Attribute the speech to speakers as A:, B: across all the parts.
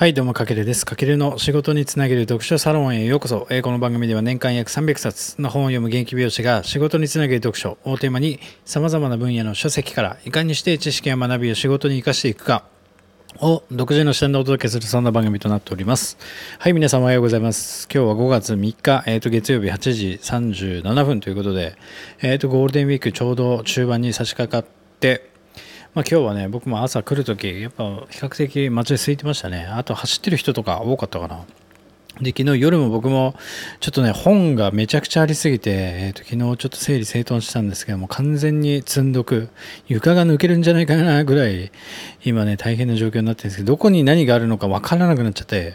A: はい、どうも、かけるです。かけるの仕事につなげる読書サロンへようこそ。えーこの番組では年間約300冊の本を読む元気美容師が仕事につなげる読書をテーマに様々な分野の書籍からいかにして知識や学びを仕事に生かしていくかを独自の視点でお届けするそんな番組となっております。はい、皆さんおはようございます。今日は5月3日、えー、と月曜日8時37分ということで、えー、とゴールデンウィークちょうど中盤に差し掛かって、まあ、今日はね、僕も朝来るとき、やっぱ比較的街で空いてましたね。あと走ってる人とか多かったかな。で、昨日夜も僕もちょっとね、本がめちゃくちゃありすぎて、えー、と昨日ちょっと整理整頓したんですけども、完全に積んどく、床が抜けるんじゃないかなぐらい、今ね、大変な状況になってるんですけど、どこに何があるのかわからなくなっちゃって、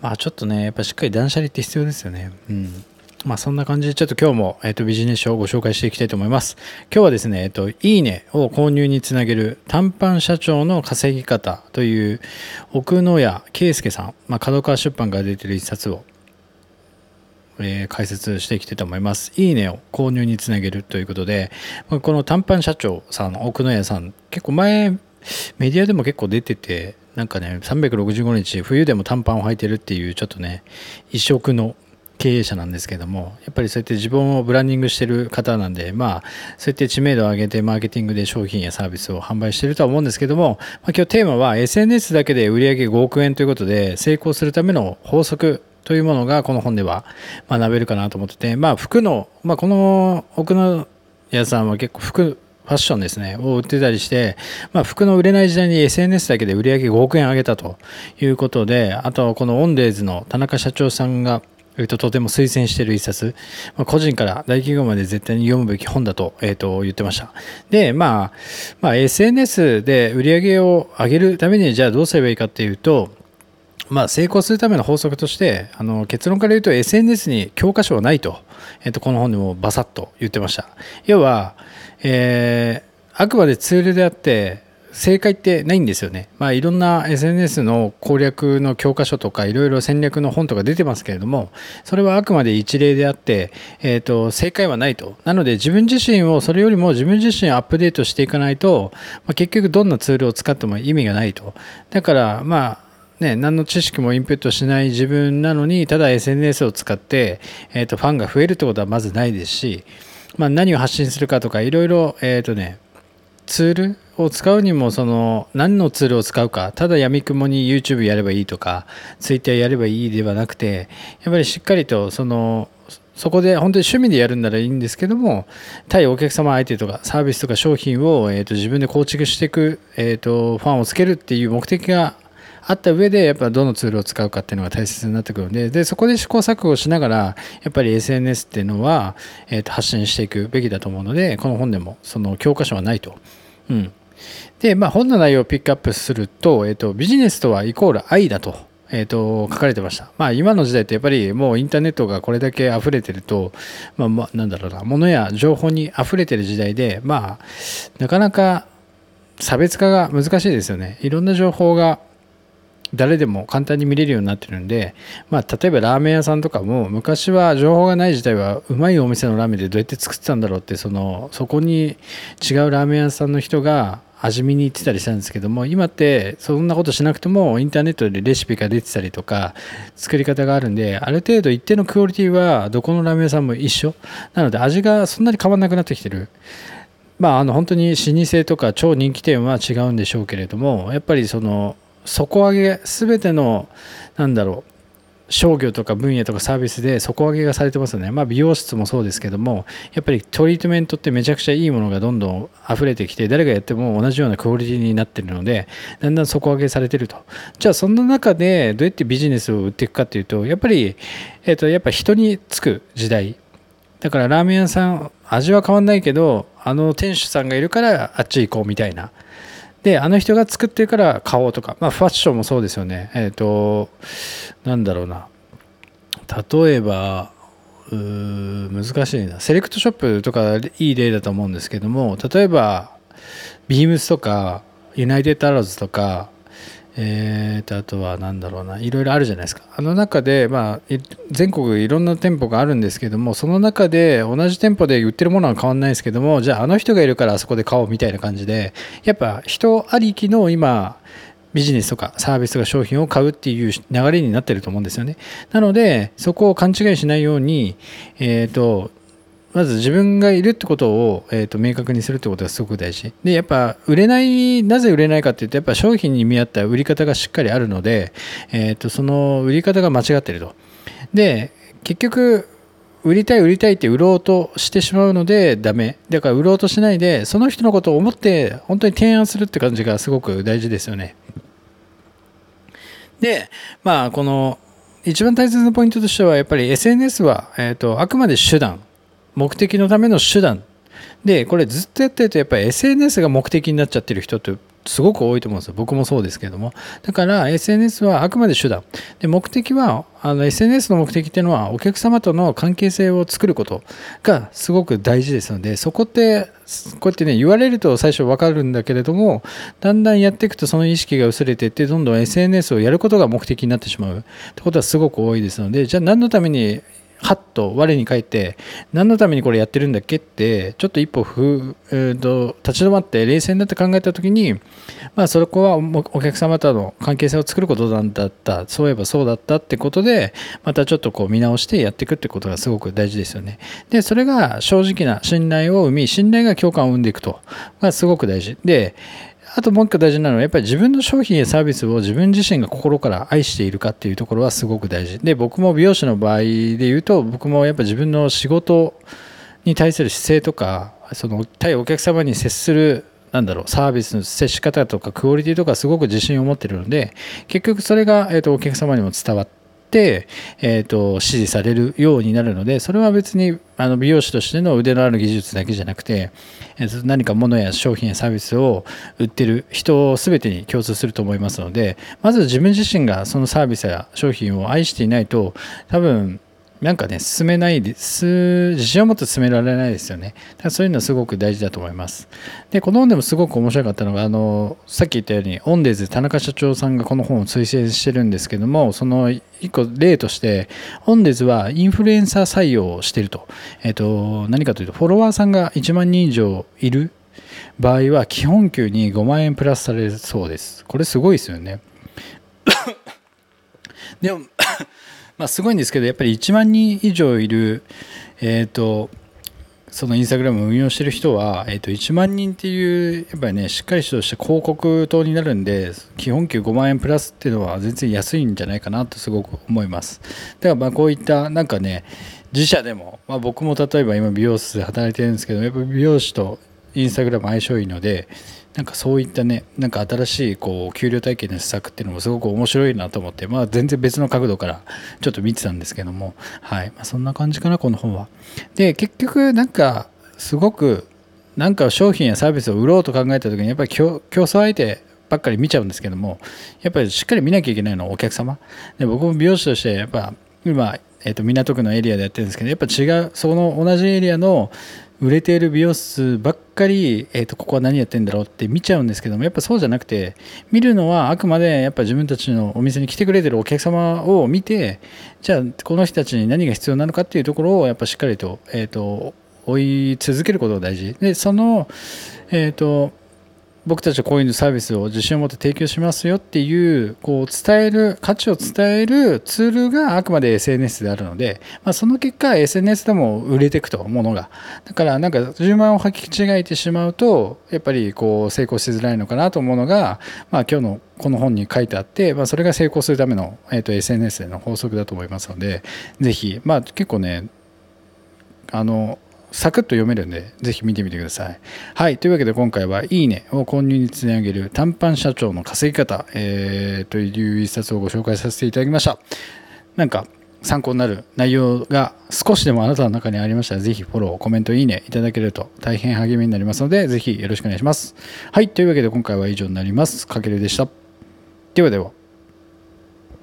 A: まあちょっとね、やっぱしっかり断捨離って必要ですよね。うん。まあそんな感じでちょっと今日も、えっとビジネス書をご紹介していきたいと思います。今日はですね、えっと、いいねを購入につなげる短パン社長の稼ぎ方という奥野谷圭介さん、まあ角川出版から出てる一冊を、えー解説していきたいと思います。いいねを購入につなげるということで、この短パン社長さん、奥野谷さん、結構前、メディアでも結構出てて、なんかね、365日冬でも短パンを履いてるっていうちょっとね、異色の経営者なんですけどもやっぱりそうやって自分をブランディングしてる方なんでまあそうやって知名度を上げてマーケティングで商品やサービスを販売してるとは思うんですけども、まあ、今日テーマは SNS だけで売上5億円ということで成功するための法則というものがこの本では学べるかなと思っててまあ服の、まあ、この奥野屋さんは結構服ファッションですね、を売ってたりして、まあ、服の売れない時代に SNS だけで売り上げ5億円上げたということで、あと、このオンデーズの田中社長さんが、えっと、とても推薦している一冊、まあ、個人から大企業まで絶対に読むべき本だと,、えっと言ってました。で、まあ、まあ、SNS で売り上げを上げるためにじゃあどうすればいいかっていうと、まあ、成功するための法則としてあの結論から言うと SNS に教科書はないと,、えっとこの本でもバサッと言ってました。要は、えーあくまでツールであって正解ってないんですよね。まあいろんな SNS の攻略の教科書とかいろいろ戦略の本とか出てますけれども、それはあくまで一例であって、えっ、と、正解はないと。なので自分自身をそれよりも自分自身をアップデートしていかないと、まあ、結局どんなツールを使っても意味がないと。だからまあ、ね、何の知識もインプットしない自分なのにただ SNS を使って、えー、とファンが増えるってことはまずないですし、まあ、何を発信するかとかいろいろ、えーとね、ツールを使うにもその何のツールを使うかただやみくもに YouTube やればいいとか Twitter やればいいではなくてやっぱりしっかりとそのそこで本当に趣味でやるんならいいんですけども対お客様相手とかサービスとか商品を、えー、と自分で構築していく、えー、とファンをつけるっていう目的があった上でやっぱどのツールを使うかっていうのが大切になってくるのででそこで試行錯誤しながらやっぱり SNS っていうのは、えー、と発信していくべきだと思うのでこの本でもその教科書はないと。うん、で、まあ、本の内容をピックアップすると,、えー、とビジネスとはイコール愛だと。えー、と書かれてました、まあ、今の時代ってやっぱりもうインターネットがこれだけ溢れてると、まあまあ、なんだろうな物や情報に溢れてる時代で、まあ、なかなか差別化が難しいですよねいろんな情報が誰でも簡単に見れるようになってるんで、まあ、例えばラーメン屋さんとかも昔は情報がない時代はうまいお店のラーメンでどうやって作ってたんだろうってそのそこに違うラーメン屋さんの人が味見に行ってたりしたんですけども今ってそんなことしなくてもインターネットでレシピが出てたりとか作り方があるんである程度一定のクオリティはどこのラーメン屋さんも一緒。なので味がそんなに変わらなくなってきてる。まああの本当に老舗とか超人気店は違うんでしょうけれどもやっぱりその底上げ全てのなんだろう商業とか分野とかサービスで底上げがされてますよね、まあ、美容室もそうですけどもやっぱりトリートメントってめちゃくちゃいいものがどんどん溢れてきて誰がやっても同じようなクオリティになってるのでだんだん底上げされてると。じゃあそんな中でどうやってビジネスを売っていくかっていうとやっぱり、えー、とやっぱ人につく時代。だからラーメン屋さん味は変わんないけどあの店主さんがいるからあっち行こうみたいな。であの人が作ってるから買おうとか、まあ、ファッションもそうですよね。えっ、ー、となんだろうな。例えばう難しいな。セレクトショップとかいい例だと思うんですけども例えばビームスとかユナイテッドアローズとかえー、とあとは何だろうないろいろあるじゃないですかあの中で、まあ、全国いろんな店舗があるんですけどもその中で同じ店舗で売ってるものは変わんないですけどもじゃああの人がいるからあそこで買おうみたいな感じでやっぱ人ありきの今ビジネスとかサービスとか商品を買うっていう流れになってると思うんですよね。なので、そこを勘違いしないように、えっ、ー、と、まず自分がいるってことを、えーと、明確にするってことがすごく大事。で、やっぱ売れない、なぜ売れないかっていうと、やっぱ商品に見合った売り方がしっかりあるので、え、ー、と、その売り方が間違ってると。で、結局、売りたい売りたいって売ろうとしてしまうのでダメ。だから売ろうとしないで、その人のことを思って本当に提案するって感じがすごく大事ですよね。で、まあ、この一番大切なポイントとしては、やっぱり SNS は、えっ、ー、と、あくまで手段。目的のための手段。でこれずっとやってるとやっぱり SNS が目的になっちゃってる人ってすごく多いと思うんですよ。僕もそうですけども。だから SNS はあくまで手段。で目的はあの SNS の目的っていうのはお客様との関係性を作ることがすごく大事ですのでそこってこうやってね言われると最初分かるんだけれどもだんだんやっていくとその意識が薄れていってどんどん SNS をやることが目的になってしまうってことはすごく多いですのでじゃあ何のためにはっと我に返って何のためにこれやってるんだっけってちょっと一歩ふ、えーと、立ち止まって冷静になって考えた時に、まあ、そこはお客様との関係性を作ることなんだった。そういえばそうだったってことでまたちょっとこう見直してやっていくってことがすごく大事ですよね。でそれが正直な信頼を生み信頼が共感を生んでいくと。がすごく大事。であともう一個大事なのはやっぱり自分の商品やサービスを自分自身が心から愛しているかっていうところはすごく大事。で僕も美容師の場合で言うと僕もやっぱ自分の仕事に対する姿勢とかその対お客様に接するなんだろうサービスの接し方とかクオリティとかすごく自信を持ってるので結局それが、えー、とお客様にも伝わって、えーと、支持されるようになるのでそれは別にあの美容師としての腕のある技術だけじゃなくて、えー、何か物や商品やサービスを売ってる人全てに共通すると思いますのでまず自分自身がそのサービスや商品を愛していないと多分なんかね、進めないです、自信を持って進められないですよね。だからそういうのはすごく大事だと思います。で、この本でもすごく面白かったのが、あの、さっき言ったように、オンデーズ田中社長さんがこの本を推薦してるんですけども、その一個例として、オンデーズはインフルエンサー採用をしてると。えっ、と、何かというと、フォロワーさんが1万人以上いる場合は、基本給に5万円プラスされるそうです。これすごいですよね。で もまあ、すごいんですけどやっぱり1万人以上いる、えーと、そのインスタグラムを運用してる人は、えー、と1万人っていうやっぱりねしっかりとした広告塔になるんで基本給5万円プラスっていうのは全然安いんじゃないかなとすごく思います。だからまあこういったなんかね自社でも、まあ、僕も例えば今美容室で働いてるんですけどやっぱ美容師とインスタグラム相性いいのでなんかそういったねなんか新しいこう給料体系の施策っていうのもすごく面白いなと思ってまあ全然別の角度からちょっと見てたんですけどもはい、まあ、そんな感じかなこの本は。で結局なんかすごくなんか商品やサービスを売ろうと考えた時にやっぱり競争相手ばっかり見ちゃうんですけどもやっぱりしっかり見なきゃいけないのはお客様。で僕も美容師としてやっぱ今、えー、と港区のエリアでやってるんですけどやっぱ違うその同じエリアの売れている美容室ばっかり、えーと、ここは何やってんだろうって見ちゃうんですけどもやっぱそうじゃなくて見るのはあくまでやっぱ自分たちのお店に来てくれてるお客様を見てじゃあこの人たちに何が必要なのかっていうところをやっぱしっかりと,、えーと、追い続けることが大事。でその、えーと僕たちはこういうサービスを自信を持って提供しますよっていうこう伝える価値を伝えるツールがあくまで SNS であるので、まあ、その結果 SNS でも売れていくとものがだからなんか10万を履き違えてしまうとやっぱりこう成功しづらいのかなと思うのが、まあ、今日のこの本に書いてあって、まあ、それが成功するための、えー、と SNS での法則だと思いますのでぜひまあ結構ねあのサクッと読めるんで、ぜひ見てみてください。はい。というわけで今回は、いいねを購入につなげる短パン社長の稼ぎ方、えー、という一冊をご紹介させていただきました。なんか、参考になる内容が少しでもあなたの中にありましたら、ぜひフォロー、コメント、いいねいただけると大変励みになりますので、ぜひよろしくお願いします。はい。というわけで今回は以上になります。かけるでした。ではでは。